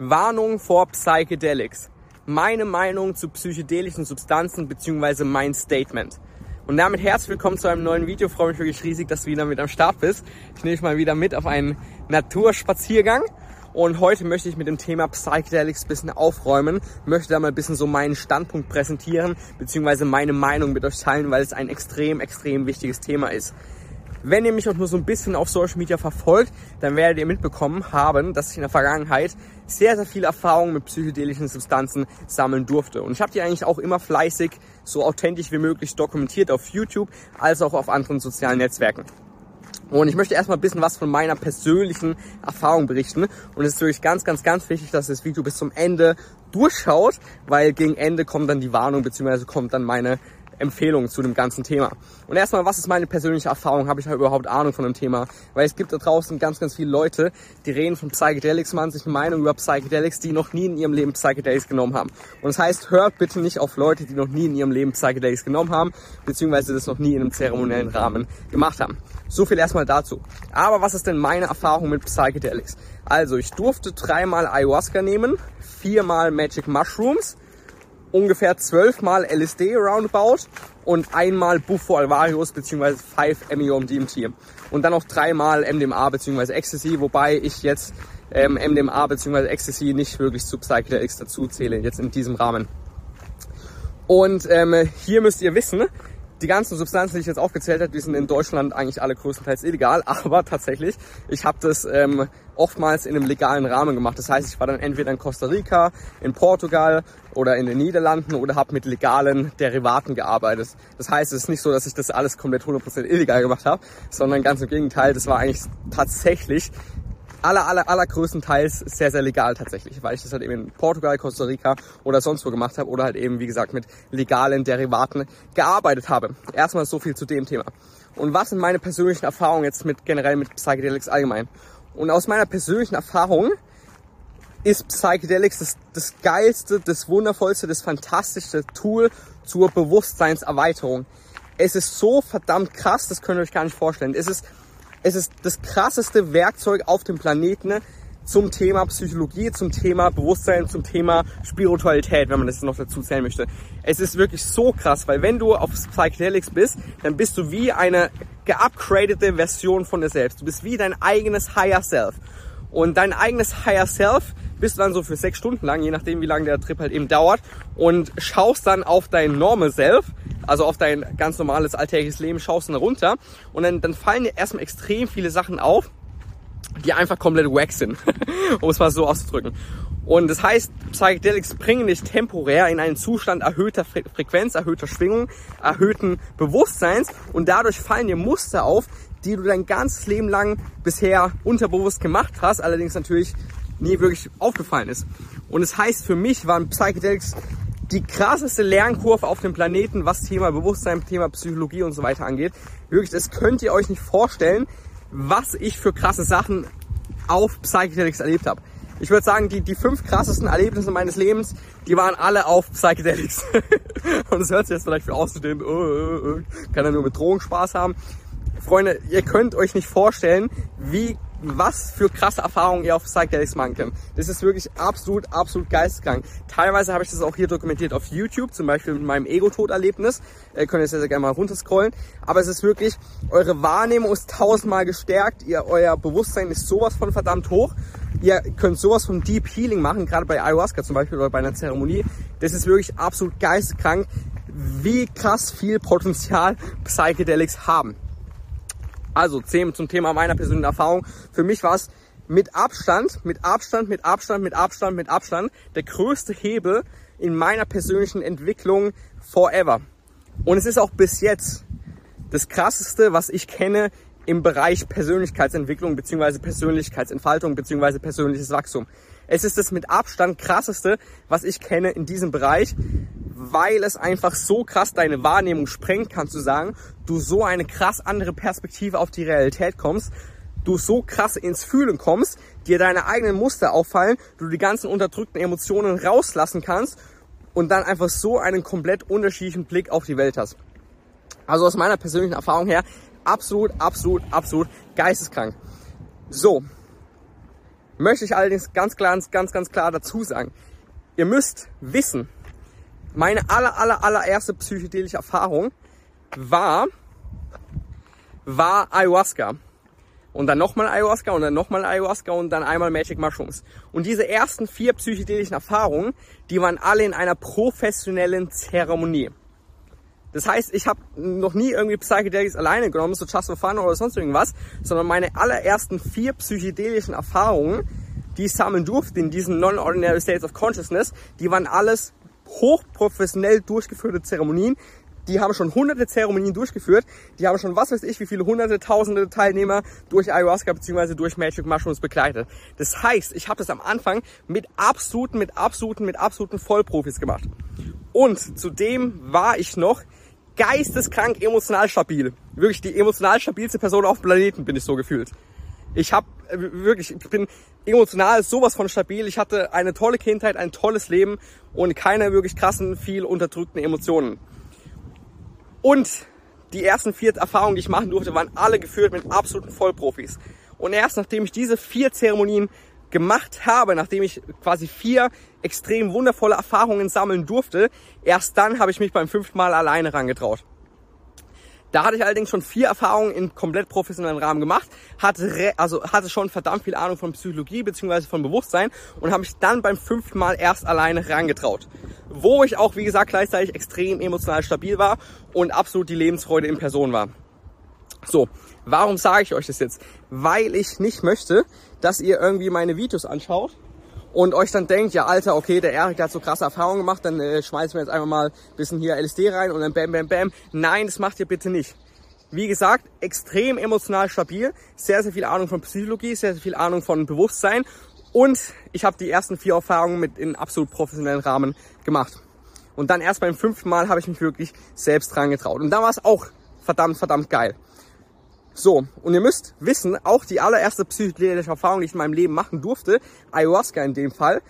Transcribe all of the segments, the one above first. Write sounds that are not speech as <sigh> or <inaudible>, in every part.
Warnung vor Psychedelics. Meine Meinung zu psychedelischen Substanzen bzw. mein Statement. Und damit herzlich willkommen zu einem neuen Video. Freue mich wirklich riesig, dass du wieder mit am Start bist. Ich nehme dich mal wieder mit auf einen Naturspaziergang. Und heute möchte ich mit dem Thema Psychedelics bisschen aufräumen, möchte da mal ein bisschen so meinen Standpunkt präsentieren, beziehungsweise meine Meinung mit euch teilen, weil es ein extrem, extrem wichtiges Thema ist. Wenn ihr mich auch nur so ein bisschen auf Social Media verfolgt, dann werdet ihr mitbekommen haben, dass ich in der Vergangenheit sehr, sehr viel Erfahrung mit psychedelischen Substanzen sammeln durfte. Und ich habe die eigentlich auch immer fleißig, so authentisch wie möglich dokumentiert auf YouTube, als auch auf anderen sozialen Netzwerken. Und ich möchte erstmal ein bisschen was von meiner persönlichen Erfahrung berichten. Und es ist wirklich ganz, ganz, ganz wichtig, dass das Video bis zum Ende durchschaut, weil gegen Ende kommt dann die Warnung, beziehungsweise kommt dann meine Empfehlungen zu dem ganzen Thema. Und erstmal, was ist meine persönliche Erfahrung? Habe ich überhaupt Ahnung von dem Thema? Weil es gibt da draußen ganz, ganz viele Leute, die reden von Psychedelics, machen sich eine Meinung über Psychedelics, die noch nie in ihrem Leben Psychedelics genommen haben. Und das heißt, hört bitte nicht auf Leute, die noch nie in ihrem Leben Psychedelics genommen haben, beziehungsweise das noch nie in einem zeremoniellen Rahmen gemacht haben. So viel erstmal dazu. Aber was ist denn meine Erfahrung mit Psychedelics? Also, ich durfte dreimal Ayahuasca nehmen, viermal Magic Mushrooms, ungefähr zwölfmal LSD roundabout und einmal Buffo alvarius bzw. 5 MEOM DMT und dann noch dreimal MDMA bzw. Ecstasy, wobei ich jetzt ähm, MDMA bzw. Ecstasy nicht wirklich zu Psychedelics dazu zähle, jetzt in diesem Rahmen. Und ähm, hier müsst ihr wissen, die ganzen Substanzen, die ich jetzt aufgezählt habe, die sind in Deutschland eigentlich alle größtenteils illegal, <laughs> aber tatsächlich, ich habe das ähm, oftmals in einem legalen Rahmen gemacht. Das heißt, ich war dann entweder in Costa Rica, in Portugal oder in den Niederlanden oder habe mit legalen Derivaten gearbeitet. Das heißt, es ist nicht so, dass ich das alles komplett 100% illegal gemacht habe, sondern ganz im Gegenteil, das war eigentlich tatsächlich aller, aller, allergrößtenteils sehr, sehr legal tatsächlich, weil ich das halt eben in Portugal, Costa Rica oder sonst wo gemacht habe oder halt eben, wie gesagt, mit legalen Derivaten gearbeitet habe. Erstmal so viel zu dem Thema. Und was sind meine persönlichen Erfahrungen jetzt mit generell mit Psychedelics allgemein? Und aus meiner persönlichen Erfahrung ist Psychedelics das, das geilste, das wundervollste, das fantastischste Tool zur Bewusstseinserweiterung. Es ist so verdammt krass, das könnt ihr euch gar nicht vorstellen. Es ist es ist das krasseste Werkzeug auf dem Planeten zum Thema Psychologie, zum Thema Bewusstsein, zum Thema Spiritualität, wenn man das noch dazu zählen möchte. Es ist wirklich so krass, weil wenn du auf Psychedelics bist, dann bist du wie eine geupgradete Version von dir selbst. Du bist wie dein eigenes Higher Self. Und dein eigenes Higher Self bist du dann so für sechs Stunden lang, je nachdem wie lange der Trip halt eben dauert, und schaust dann auf dein Normal Self also auf dein ganz normales alltägliches Leben schaust du dann runter und dann, dann fallen dir erstmal extrem viele Sachen auf, die einfach komplett wack sind, <laughs> um es mal so auszudrücken. Und das heißt, Psychedelics bringen dich temporär in einen Zustand erhöhter Fre Frequenz, erhöhter Schwingung, erhöhten Bewusstseins und dadurch fallen dir Muster auf, die du dein ganzes Leben lang bisher unterbewusst gemacht hast, allerdings natürlich nie wirklich aufgefallen ist. Und es das heißt, für mich waren Psychedelics die krasseste Lernkurve auf dem Planeten, was Thema Bewusstsein, Thema Psychologie und so weiter angeht. Wirklich, das könnt ihr euch nicht vorstellen, was ich für krasse Sachen auf Psychedelics erlebt habe. Ich würde sagen, die, die fünf krassesten Erlebnisse meines Lebens, die waren alle auf Psychedelics. <laughs> und es hört sich jetzt vielleicht für auszudehnen, oh, oh, oh, kann er nur mit Drogen Spaß haben. Freunde, ihr könnt euch nicht vorstellen, wie was für krasse Erfahrungen ihr auf Psychedelics machen könnt. Das ist wirklich absolut, absolut geisteskrank. Teilweise habe ich das auch hier dokumentiert auf YouTube, zum Beispiel mit meinem Ego-Tod-Erlebnis. Äh, könnt ihr sehr, sehr gerne mal runterscrollen. Aber es ist wirklich, eure Wahrnehmung ist tausendmal gestärkt. Ihr, euer Bewusstsein ist sowas von verdammt hoch. Ihr könnt sowas von Deep Healing machen, gerade bei Ayahuasca zum Beispiel oder bei einer Zeremonie. Das ist wirklich absolut geisteskrank, wie krass viel Potenzial Psychedelics haben. Also zum Thema meiner persönlichen Erfahrung. Für mich war es mit Abstand, mit Abstand, mit Abstand, mit Abstand, mit Abstand der größte Hebel in meiner persönlichen Entwicklung forever. Und es ist auch bis jetzt das krasseste, was ich kenne im Bereich Persönlichkeitsentwicklung bzw. Persönlichkeitsentfaltung bzw. persönliches Wachstum. Es ist das mit Abstand krasseste, was ich kenne in diesem Bereich, weil es einfach so krass deine Wahrnehmung sprengt, kannst du sagen, du so eine krass andere Perspektive auf die Realität kommst, du so krass ins Fühlen kommst, dir deine eigenen Muster auffallen, du die ganzen unterdrückten Emotionen rauslassen kannst und dann einfach so einen komplett unterschiedlichen Blick auf die Welt hast. Also aus meiner persönlichen Erfahrung her, absolut, absolut, absolut geisteskrank. So. Möchte ich allerdings ganz klar, ganz, ganz klar dazu sagen. Ihr müsst wissen, meine aller, aller, allererste psychedelische Erfahrung war, war Ayahuasca. Und dann nochmal Ayahuasca und dann nochmal Ayahuasca und dann einmal Magic Mushrooms. Und diese ersten vier psychedelischen Erfahrungen, die waren alle in einer professionellen Zeremonie. Das heißt, ich habe noch nie irgendwie Psychedelics alleine genommen, so just for fun oder sonst irgendwas, sondern meine allerersten vier psychedelischen Erfahrungen, die ich sammeln durfte in diesen Non-Ordinary States of Consciousness, die waren alles hochprofessionell durchgeführte Zeremonien. Die haben schon hunderte Zeremonien durchgeführt. Die haben schon was weiß ich, wie viele hunderte, tausende Teilnehmer durch Ayahuasca bzw. durch Magic Mushrooms begleitet. Das heißt, ich habe das am Anfang mit absoluten, mit absoluten, mit absoluten Vollprofis gemacht. Und zudem war ich noch geisteskrank emotional stabil. Wirklich die emotional stabilste Person auf dem Planeten bin ich so gefühlt. Ich habe äh, wirklich, ich bin emotional sowas von stabil. Ich hatte eine tolle Kindheit, ein tolles Leben und keine wirklich krassen, viel unterdrückten Emotionen. Und die ersten vier Erfahrungen, die ich machen durfte, waren alle geführt mit absoluten Vollprofis. Und erst nachdem ich diese vier Zeremonien gemacht habe, nachdem ich quasi vier extrem wundervolle Erfahrungen sammeln durfte, erst dann habe ich mich beim fünften Mal alleine rangetraut. Da hatte ich allerdings schon vier Erfahrungen im komplett professionellen Rahmen gemacht, hatte, also hatte schon verdammt viel Ahnung von Psychologie bzw. von Bewusstsein und habe mich dann beim fünften Mal erst alleine rangetraut. Wo ich auch, wie gesagt, gleichzeitig extrem emotional stabil war und absolut die Lebensfreude in Person war. So, warum sage ich euch das jetzt? Weil ich nicht möchte, dass ihr irgendwie meine Videos anschaut und euch dann denkt, ja Alter, okay, der Erik, hat so krasse Erfahrungen gemacht, dann äh, schmeißen wir jetzt einfach mal ein bisschen hier LSD rein und dann bam, bam, bam. Nein, das macht ihr bitte nicht. Wie gesagt, extrem emotional stabil, sehr, sehr viel Ahnung von Psychologie, sehr, sehr viel Ahnung von Bewusstsein und ich habe die ersten vier Erfahrungen mit in absolut professionellen Rahmen gemacht. Und dann erst beim fünften Mal habe ich mich wirklich selbst dran getraut. Und da war es auch verdammt, verdammt geil. So, und ihr müsst wissen, auch die allererste psychedelische Erfahrung, die ich in meinem Leben machen durfte, Ayahuasca in dem Fall,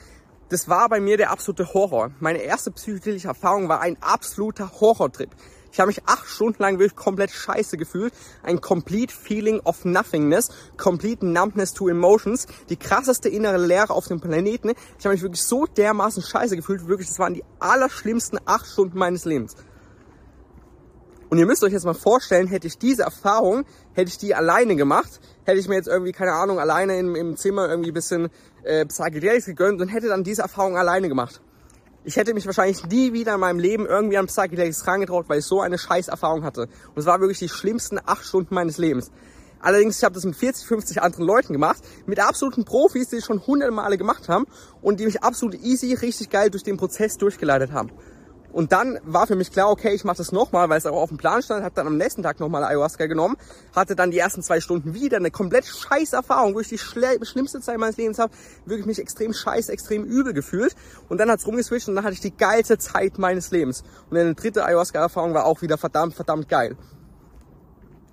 das war bei mir der absolute Horror. Meine erste psychedelische Erfahrung war ein absoluter Horrortrip. Ich habe mich acht Stunden lang wirklich komplett scheiße gefühlt. Ein complete feeling of nothingness, complete numbness to emotions, die krasseste innere Leere auf dem Planeten. Ich habe mich wirklich so dermaßen scheiße gefühlt. Wirklich, das waren die allerschlimmsten acht Stunden meines Lebens. Und ihr müsst euch jetzt mal vorstellen, hätte ich diese Erfahrung, hätte ich die alleine gemacht, hätte ich mir jetzt irgendwie, keine Ahnung, alleine im, im Zimmer irgendwie ein bisschen äh, Psychedelics gegönnt und hätte dann diese Erfahrung alleine gemacht. Ich hätte mich wahrscheinlich nie wieder in meinem Leben irgendwie an Psychedelics rangetraut, weil ich so eine scheiß Erfahrung hatte. Und es war wirklich die schlimmsten acht Stunden meines Lebens. Allerdings, ich habe das mit 40, 50 anderen Leuten gemacht, mit absoluten Profis, die es schon hunderte Male gemacht haben und die mich absolut easy, richtig geil durch den Prozess durchgeleitet haben. Und dann war für mich klar, okay, ich mache das nochmal, weil es auch auf dem Plan stand, habe dann am nächsten Tag nochmal Ayahuasca genommen, hatte dann die ersten zwei Stunden wieder eine komplett scheiß Erfahrung, wo ich die schlimmste Zeit meines Lebens habe, wirklich mich extrem scheiß, extrem übel gefühlt. Und dann hat's rumgeswitcht und dann hatte ich die geilste Zeit meines Lebens. Und eine dritte Ayahuasca-Erfahrung war auch wieder verdammt, verdammt geil.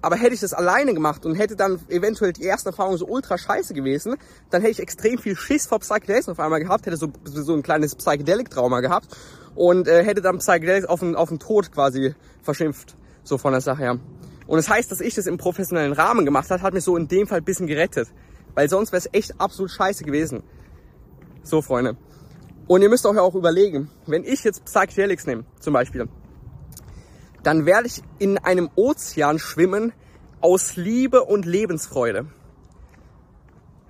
Aber hätte ich das alleine gemacht und hätte dann eventuell die erste Erfahrung so ultra scheiße gewesen, dann hätte ich extrem viel Schiss vor Psychedelics auf einmal gehabt, hätte so, so ein kleines Psychedelic-Trauma gehabt und äh, hätte dann Psychedelics auf den, auf den Tod quasi verschimpft, so von der Sache her. Und das heißt, dass ich das im professionellen Rahmen gemacht habe, hat mich so in dem Fall bisschen gerettet. Weil sonst wäre es echt absolut scheiße gewesen. So, Freunde. Und ihr müsst euch auch überlegen, wenn ich jetzt Psychedelics nehme, zum Beispiel, dann werde ich in einem Ozean schwimmen aus Liebe und Lebensfreude.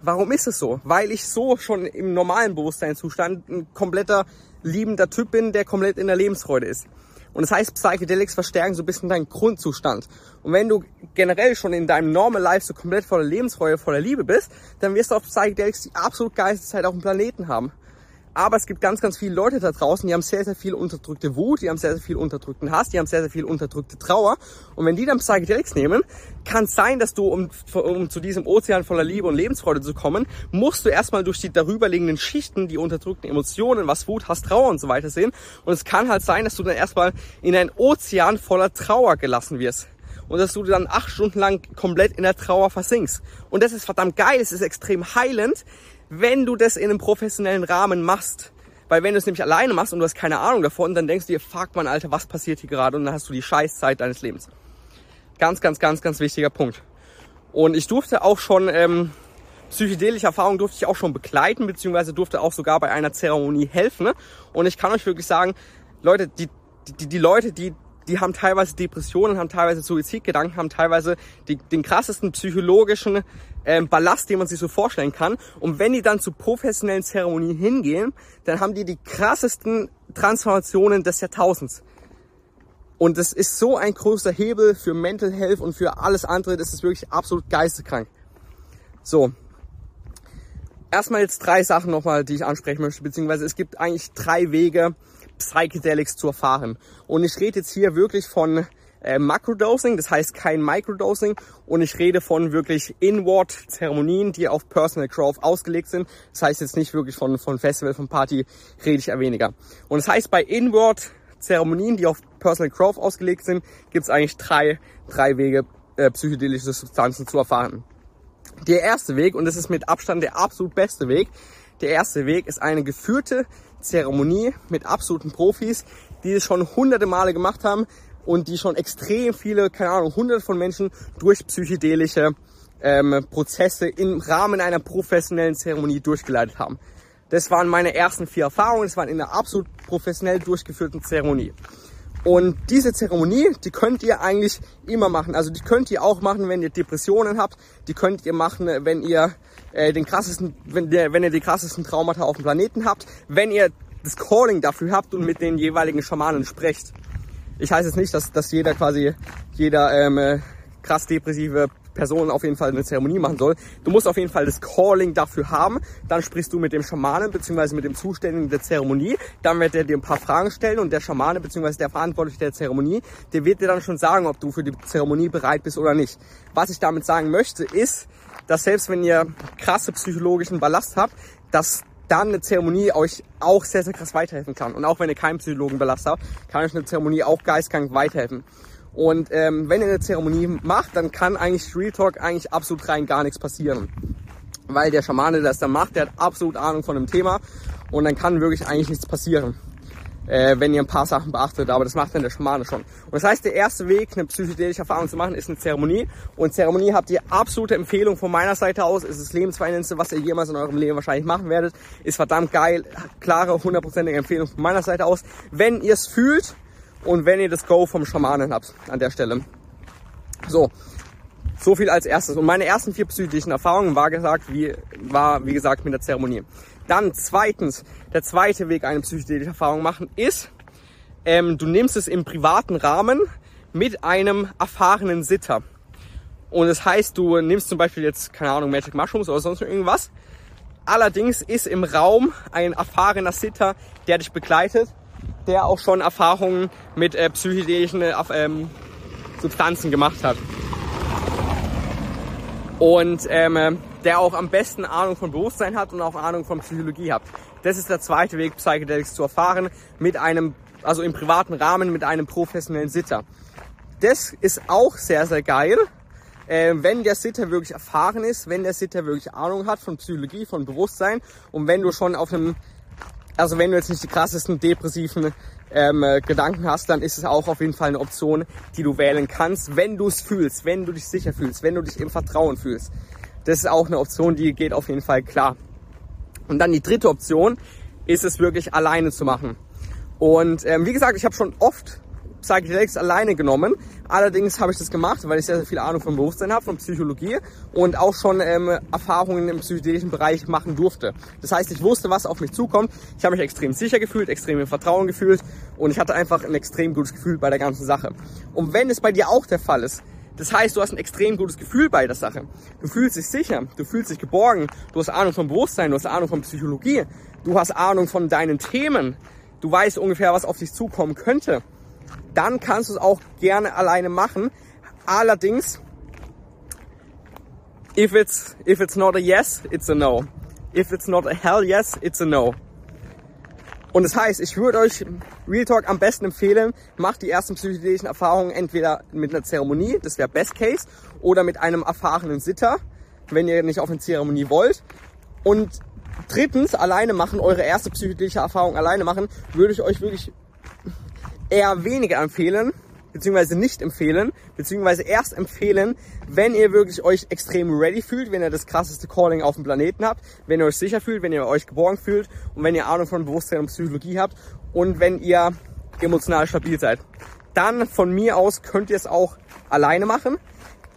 Warum ist es so? Weil ich so schon im normalen Bewusstseinszustand ein kompletter liebender Typ bin, der komplett in der Lebensfreude ist. Und das heißt, Psychedelics verstärken so ein bisschen deinen Grundzustand. Und wenn du generell schon in deinem Normal Life so komplett voller Lebensfreude, voller Liebe bist, dann wirst du auf Psychedelics die absolut geilste Zeit auf dem Planeten haben. Aber es gibt ganz, ganz viele Leute da draußen, die haben sehr, sehr viel unterdrückte Wut, die haben sehr, sehr viel unterdrückten Hass, die haben sehr, sehr viel unterdrückte Trauer. Und wenn die dann Psychedelics nehmen, kann es sein, dass du, um, um zu diesem Ozean voller Liebe und Lebensfreude zu kommen, musst du erstmal durch die darüberliegenden Schichten, die unterdrückten Emotionen, was Wut, Hass, Trauer und so weiter sehen. Und es kann halt sein, dass du dann erstmal in ein Ozean voller Trauer gelassen wirst und dass du dann acht Stunden lang komplett in der Trauer versinkst. Und das ist verdammt geil, es ist extrem heilend, wenn du das in einem professionellen Rahmen machst. Weil wenn du es nämlich alleine machst und du hast keine Ahnung davon, dann denkst du dir, fuck man, Alter, was passiert hier gerade? Und dann hast du die Scheißzeit deines Lebens. Ganz, ganz, ganz, ganz wichtiger Punkt. Und ich durfte auch schon ähm, psychedelische Erfahrungen durfte ich auch schon begleiten, beziehungsweise durfte auch sogar bei einer Zeremonie helfen. Und ich kann euch wirklich sagen, Leute, die, die, die Leute, die, die haben teilweise Depressionen, haben teilweise Suizidgedanken, haben teilweise die, den krassesten psychologischen ähm, Ballast, den man sich so vorstellen kann. Und wenn die dann zu professionellen Zeremonien hingehen, dann haben die die krassesten Transformationen des Jahrtausends. Und das ist so ein großer Hebel für Mental Health und für alles andere. Das ist wirklich absolut geisteskrank. So. Erstmal jetzt drei Sachen nochmal, die ich ansprechen möchte, beziehungsweise es gibt eigentlich drei Wege, Psychedelics zu erfahren. Und ich rede jetzt hier wirklich von äh, Macrodosing, das heißt kein Microdosing. Und ich rede von wirklich Inward-Zeremonien, die auf Personal Growth ausgelegt sind. Das heißt jetzt nicht wirklich von, von Festival, von Party, rede ich eher weniger. Und das heißt bei Inward Zeremonien, die auf Personal Growth ausgelegt sind, gibt es eigentlich drei, drei Wege, äh, psychedelische Substanzen zu erfahren. Der erste Weg, und das ist mit Abstand der absolut beste Weg, der erste Weg ist eine geführte Zeremonie mit absoluten Profis, die es schon hunderte Male gemacht haben und die schon extrem viele, keine Ahnung, hunderte von Menschen durch psychedelische ähm, Prozesse im Rahmen einer professionellen Zeremonie durchgeleitet haben. Das waren meine ersten vier Erfahrungen. Das waren in einer absolut professionell durchgeführten Zeremonie. Und diese Zeremonie, die könnt ihr eigentlich immer machen. Also die könnt ihr auch machen, wenn ihr Depressionen habt. Die könnt ihr machen, wenn ihr äh, den krassesten, wenn, ihr, wenn ihr die krassesten Traumata auf dem Planeten habt. Wenn ihr das Calling dafür habt und mit den jeweiligen Schamanen sprecht. Ich heiße jetzt nicht, dass, dass jeder quasi, jeder ähm, äh, krass depressive Person auf jeden Fall eine Zeremonie machen soll. Du musst auf jeden Fall das Calling dafür haben. Dann sprichst du mit dem Schamanen bzw. mit dem Zuständigen der Zeremonie. Dann wird er dir ein paar Fragen stellen und der Schamane bzw. der Verantwortliche der Zeremonie, der wird dir dann schon sagen, ob du für die Zeremonie bereit bist oder nicht. Was ich damit sagen möchte, ist, dass selbst wenn ihr krasse psychologischen Ballast habt, dass dann eine Zeremonie euch auch sehr, sehr krass weiterhelfen kann. Und auch wenn ihr keinen Psychologen Ballast habt, kann euch eine Zeremonie auch geistkrank weiterhelfen. Und ähm, wenn ihr eine Zeremonie macht, dann kann eigentlich Real Talk eigentlich absolut rein gar nichts passieren. Weil der Schamane, der das dann macht, der hat absolut Ahnung von dem Thema und dann kann wirklich eigentlich nichts passieren, äh, wenn ihr ein paar Sachen beachtet. Aber das macht dann der Schamane schon. Und das heißt, der erste Weg, eine psychedelische Erfahrung zu machen, ist eine Zeremonie. Und Zeremonie habt ihr absolute Empfehlung von meiner Seite aus. Ist das lebensveränderndste, was ihr jemals in eurem Leben wahrscheinlich machen werdet. Ist verdammt geil. Klare, hundertprozentige Empfehlung von meiner Seite aus. Wenn ihr es fühlt, und wenn ihr das Go vom Schamanen habt an der Stelle. So, so viel als erstes. Und meine ersten vier psychischen Erfahrungen war gesagt, wie, war wie gesagt mit der Zeremonie. Dann zweitens, der zweite Weg, eine psychedelische Erfahrung machen, ist, ähm, du nimmst es im privaten Rahmen mit einem erfahrenen Sitter. Und das heißt, du nimmst zum Beispiel jetzt, keine Ahnung, Magic Mushrooms oder sonst irgendwas. Allerdings ist im Raum ein erfahrener Sitter, der dich begleitet der auch schon Erfahrungen mit äh, psychedelischen äh, ähm, Substanzen gemacht hat. Und ähm, der auch am besten Ahnung von Bewusstsein hat und auch Ahnung von Psychologie hat. Das ist der zweite Weg, Psychedelics zu erfahren, mit einem, also im privaten Rahmen mit einem professionellen Sitter. Das ist auch sehr, sehr geil, äh, wenn der Sitter wirklich erfahren ist, wenn der Sitter wirklich Ahnung hat von Psychologie, von Bewusstsein und wenn du schon auf einem also wenn du jetzt nicht die krassesten depressiven ähm, äh, Gedanken hast, dann ist es auch auf jeden Fall eine Option, die du wählen kannst, wenn du es fühlst, wenn du dich sicher fühlst, wenn du dich im Vertrauen fühlst. Das ist auch eine Option, die geht auf jeden Fall klar. Und dann die dritte Option ist es wirklich alleine zu machen. Und ähm, wie gesagt, ich habe schon oft Psychedelics alleine genommen. Allerdings habe ich das gemacht, weil ich sehr, sehr viel Ahnung vom Bewusstsein habe, von Psychologie und auch schon ähm, Erfahrungen im psychedelischen Bereich machen durfte. Das heißt, ich wusste, was auf mich zukommt. Ich habe mich extrem sicher gefühlt, extrem im Vertrauen gefühlt und ich hatte einfach ein extrem gutes Gefühl bei der ganzen Sache. Und wenn es bei dir auch der Fall ist, das heißt, du hast ein extrem gutes Gefühl bei der Sache. Du fühlst dich sicher, du fühlst dich geborgen, du hast Ahnung vom Bewusstsein, du hast Ahnung von Psychologie, du hast Ahnung von deinen Themen, du weißt ungefähr, was auf dich zukommen könnte dann kannst du es auch gerne alleine machen. Allerdings, if it's, if it's not a yes, it's a no. If it's not a hell yes, it's a no. Und das heißt, ich würde euch Real Talk am besten empfehlen, macht die ersten psychedelischen Erfahrungen entweder mit einer Zeremonie, das wäre Best Case, oder mit einem erfahrenen Sitter, wenn ihr nicht auf eine Zeremonie wollt. Und drittens, alleine machen, eure erste psychedelische Erfahrung alleine machen, würde ich euch wirklich eher weniger empfehlen, beziehungsweise nicht empfehlen, beziehungsweise erst empfehlen, wenn ihr wirklich euch extrem ready fühlt, wenn ihr das krasseste Calling auf dem Planeten habt, wenn ihr euch sicher fühlt, wenn ihr euch geborgen fühlt und wenn ihr Ahnung von Bewusstsein und Psychologie habt und wenn ihr emotional stabil seid. Dann von mir aus könnt ihr es auch alleine machen.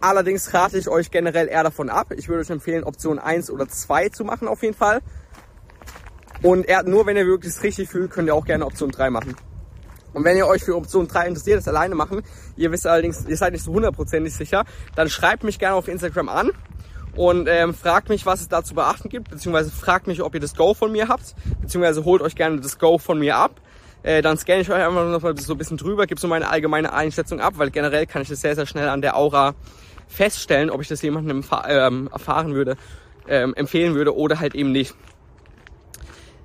Allerdings rate ich euch generell eher davon ab. Ich würde euch empfehlen, Option 1 oder 2 zu machen auf jeden Fall. Und nur wenn ihr wirklich richtig fühlt, könnt ihr auch gerne Option 3 machen. Und wenn ihr euch für Option 3 interessiert, das alleine machen, ihr wisst allerdings, ihr seid nicht so hundertprozentig sicher, dann schreibt mich gerne auf Instagram an und ähm, fragt mich, was es da zu beachten gibt, beziehungsweise fragt mich, ob ihr das Go von mir habt, beziehungsweise holt euch gerne das Go von mir ab. Äh, dann scanne ich euch einfach noch mal so ein bisschen drüber, gebe so meine allgemeine Einschätzung ab, weil generell kann ich das sehr, sehr schnell an der Aura feststellen, ob ich das jemandem ähm, erfahren würde, ähm, empfehlen würde oder halt eben nicht.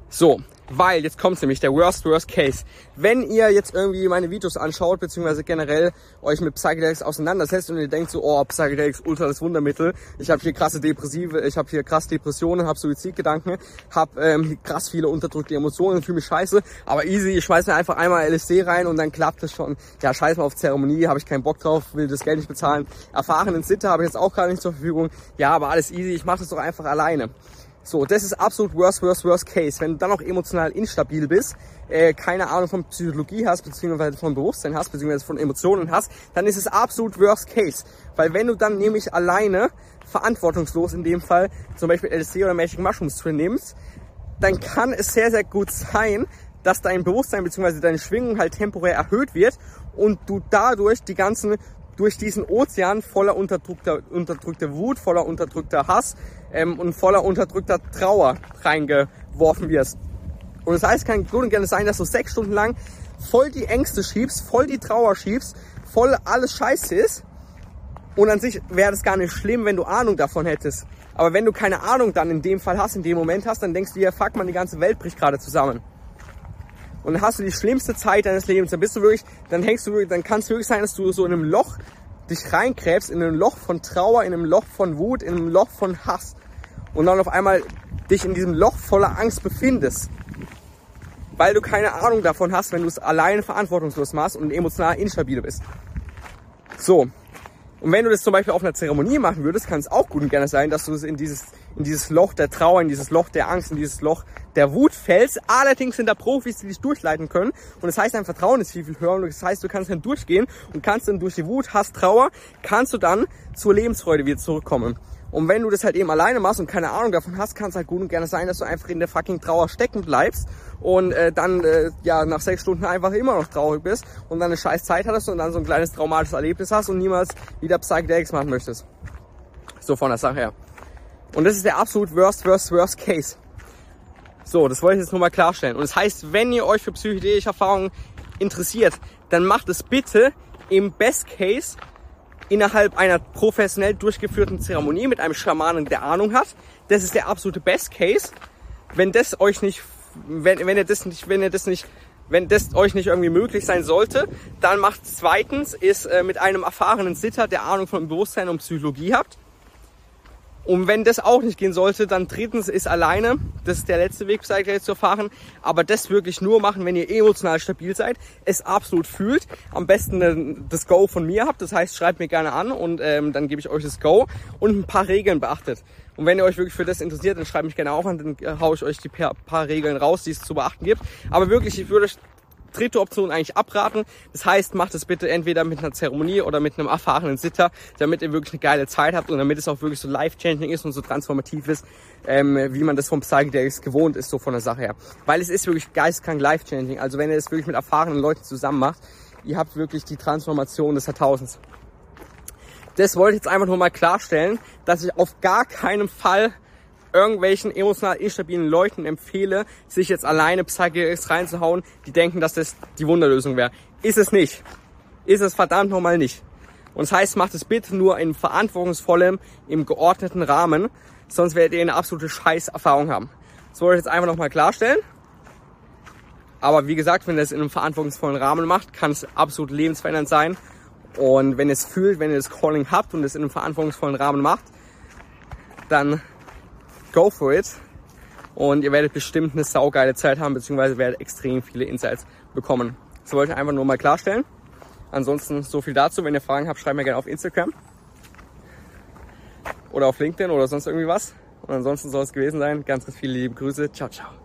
So, weil jetzt kommt nämlich der Worst Worst Case. Wenn ihr jetzt irgendwie meine Videos anschaut, beziehungsweise generell euch mit Psychedelics auseinandersetzt und ihr denkt so, oh, Psychedelics, ultra das Wundermittel, ich habe hier krasse Depressive, ich habe hier krass Depressionen, habe Suizidgedanken, habe ähm, krass viele unterdrückte Emotionen, fühle mich scheiße, aber easy, ich schmeiß mir einfach einmal LSD rein und dann klappt es schon. Ja, scheiß mal auf Zeremonie, habe ich keinen Bock drauf, will das Geld nicht bezahlen. Erfahrenen Sitter habe ich jetzt auch gar nicht zur Verfügung. Ja, aber alles easy, ich mache das doch einfach alleine. So, das ist absolut worst, worst, worst case. Wenn du dann auch emotional instabil bist, äh, keine Ahnung von Psychologie hast, beziehungsweise von Bewusstsein hast, beziehungsweise von Emotionen hast, dann ist es absolut worst case. Weil wenn du dann nämlich alleine, verantwortungslos in dem Fall, zum Beispiel LSD oder Magic Mushrooms drin nimmst, dann kann es sehr, sehr gut sein, dass dein Bewusstsein bzw. deine Schwingung halt temporär erhöht wird und du dadurch die ganzen durch diesen Ozean voller unterdrückter, unterdrückter Wut, voller unterdrückter Hass ähm, und voller unterdrückter Trauer reingeworfen wirst. Und das heißt, kann gut und gerne sein, dass du sechs Stunden lang voll die Ängste schiebst, voll die Trauer schiebst, voll alles scheiße ist. Und an sich wäre das gar nicht schlimm, wenn du Ahnung davon hättest. Aber wenn du keine Ahnung dann in dem Fall hast, in dem Moment hast, dann denkst du dir, fuck man, die ganze Welt bricht gerade zusammen und dann hast du die schlimmste Zeit deines Lebens. Dann bist du wirklich, dann hängst du wirklich, dann kann es wirklich sein, dass du so in einem Loch dich reinkräbst, in einem Loch von Trauer, in einem Loch von Wut, in einem Loch von Hass. Und dann auf einmal dich in diesem Loch voller Angst befindest. Weil du keine Ahnung davon hast, wenn du es alleine verantwortungslos machst und emotional instabil bist. So. Und wenn du das zum Beispiel auf einer Zeremonie machen würdest, kann es auch gut und gerne sein, dass du es in dieses in dieses Loch der Trauer, in dieses Loch der Angst, in dieses Loch der Wut fällst. Allerdings sind da Profis, die dich durchleiten können. Und das heißt, dein Vertrauen ist viel, viel höher. Und das heißt, du kannst dann durchgehen und kannst dann durch die Wut, Hass, Trauer, kannst du dann zur Lebensfreude wieder zurückkommen. Und wenn du das halt eben alleine machst und keine Ahnung davon hast, kann es halt gut und gerne sein, dass du einfach in der fucking Trauer stecken bleibst und äh, dann äh, ja nach sechs Stunden einfach immer noch traurig bist und dann eine scheiß Zeit hattest und dann so ein kleines traumatisches Erlebnis hast und niemals wieder Psychedelics machen möchtest. So von der Sache her. Und das ist der absolut worst, worst, worst Case. So, das wollte ich jetzt nur mal klarstellen. Und das heißt, wenn ihr euch für psychedelische Erfahrungen interessiert, dann macht es bitte im Best Case innerhalb einer professionell durchgeführten Zeremonie mit einem Schamanen, der Ahnung hat. Das ist der absolute Best Case. Wenn das euch nicht, wenn, wenn ihr das nicht, wenn ihr das nicht, wenn das euch nicht irgendwie möglich sein sollte, dann macht zweitens ist äh, mit einem erfahrenen Sitter, der Ahnung von Bewusstsein und Psychologie habt. Und wenn das auch nicht gehen sollte, dann drittens ist alleine, das ist der letzte Weg, Psychedelic zu erfahren, aber das wirklich nur machen, wenn ihr emotional stabil seid, es absolut fühlt, am besten das Go von mir habt, das heißt, schreibt mir gerne an und ähm, dann gebe ich euch das Go und ein paar Regeln beachtet. Und wenn ihr euch wirklich für das interessiert, dann schreibt mich gerne auch an, dann äh, haue ich euch die paar Regeln raus, die es zu beachten gibt. Aber wirklich, ich würde euch dritte Option eigentlich abraten. Das heißt, macht es bitte entweder mit einer Zeremonie oder mit einem erfahrenen Sitter, damit ihr wirklich eine geile Zeit habt und damit es auch wirklich so life-changing ist und so transformativ ist, ähm, wie man das vom Psychedelics gewohnt ist, so von der Sache her. Weil es ist wirklich geistkrank life-changing. Also wenn ihr das wirklich mit erfahrenen Leuten zusammen macht, ihr habt wirklich die Transformation des Jahrtausends. Das wollte ich jetzt einfach nur mal klarstellen, dass ich auf gar keinen Fall irgendwelchen emotional instabilen Leuten empfehle, sich jetzt alleine Psychedelics reinzuhauen, die denken, dass das die Wunderlösung wäre. Ist es nicht. Ist es verdammt nochmal nicht. Und das heißt, macht es bitte nur in verantwortungsvollem, im geordneten Rahmen, sonst werdet ihr eine absolute Scheißerfahrung haben. Das wollte ich jetzt einfach nochmal klarstellen. Aber wie gesagt, wenn ihr es in einem verantwortungsvollen Rahmen macht, kann es absolut lebensverändernd sein. Und wenn ihr es fühlt, wenn ihr das Calling habt und es in einem verantwortungsvollen Rahmen macht, dann go for it. Und ihr werdet bestimmt eine saugeile Zeit haben, beziehungsweise werdet extrem viele Insights bekommen. Das wollte ich einfach nur mal klarstellen. Ansonsten so viel dazu. Wenn ihr Fragen habt, schreibt mir gerne auf Instagram oder auf LinkedIn oder sonst irgendwie was. Und ansonsten soll es gewesen sein. Ganz, ganz viele liebe Grüße. Ciao, ciao.